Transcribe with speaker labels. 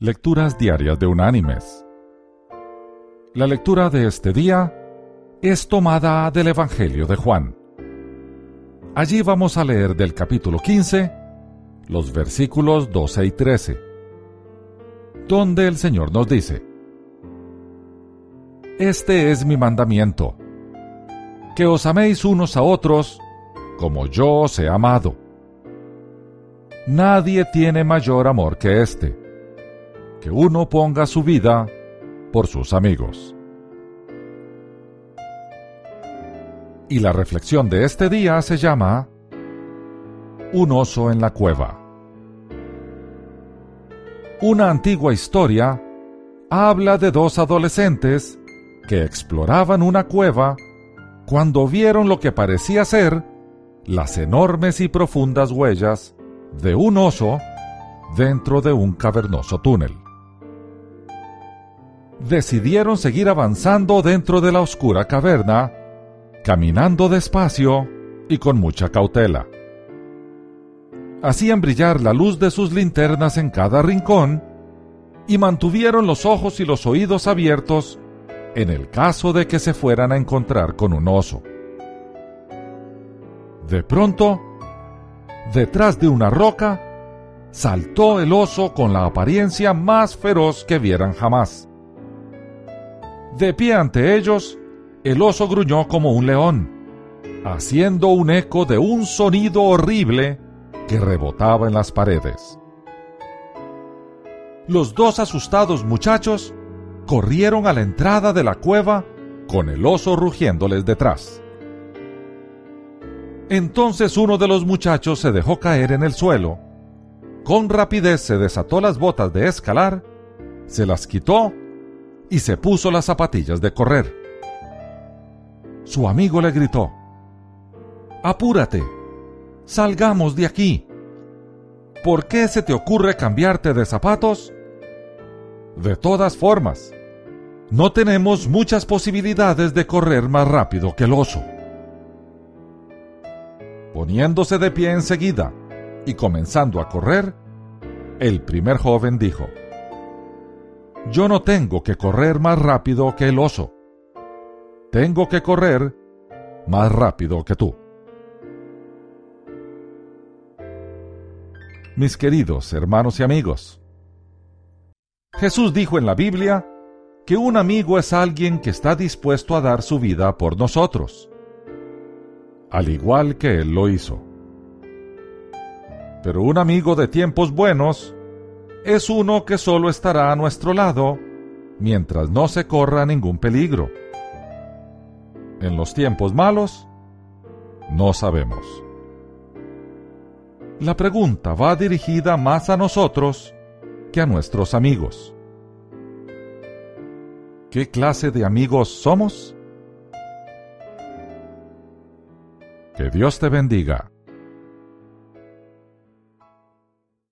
Speaker 1: Lecturas Diarias de Unánimes. La lectura de este día es tomada del Evangelio de Juan. Allí vamos a leer del capítulo 15, los versículos 12 y 13, donde el Señor nos dice, Este es mi mandamiento, que os améis unos a otros como yo os he amado. Nadie tiene mayor amor que este que uno ponga su vida por sus amigos. Y la reflexión de este día se llama Un oso en la cueva. Una antigua historia habla de dos adolescentes que exploraban una cueva cuando vieron lo que parecía ser las enormes y profundas huellas de un oso dentro de un cavernoso túnel decidieron seguir avanzando dentro de la oscura caverna, caminando despacio y con mucha cautela. Hacían brillar la luz de sus linternas en cada rincón y mantuvieron los ojos y los oídos abiertos en el caso de que se fueran a encontrar con un oso. De pronto, detrás de una roca, saltó el oso con la apariencia más feroz que vieran jamás. De pie ante ellos, el oso gruñó como un león, haciendo un eco de un sonido horrible que rebotaba en las paredes. Los dos asustados muchachos corrieron a la entrada de la cueva con el oso rugiéndoles detrás. Entonces uno de los muchachos se dejó caer en el suelo, con rapidez se desató las botas de escalar, se las quitó y se puso las zapatillas de correr. Su amigo le gritó, Apúrate, salgamos de aquí. ¿Por qué se te ocurre cambiarte de zapatos? De todas formas, no tenemos muchas posibilidades de correr más rápido que el oso. Poniéndose de pie enseguida y comenzando a correr, el primer joven dijo, yo no tengo que correr más rápido que el oso. Tengo que correr más rápido que tú. Mis queridos hermanos y amigos, Jesús dijo en la Biblia que un amigo es alguien que está dispuesto a dar su vida por nosotros, al igual que Él lo hizo. Pero un amigo de tiempos buenos es uno que solo estará a nuestro lado mientras no se corra ningún peligro. En los tiempos malos, no sabemos. La pregunta va dirigida más a nosotros que a nuestros amigos. ¿Qué clase de amigos somos? Que Dios te bendiga.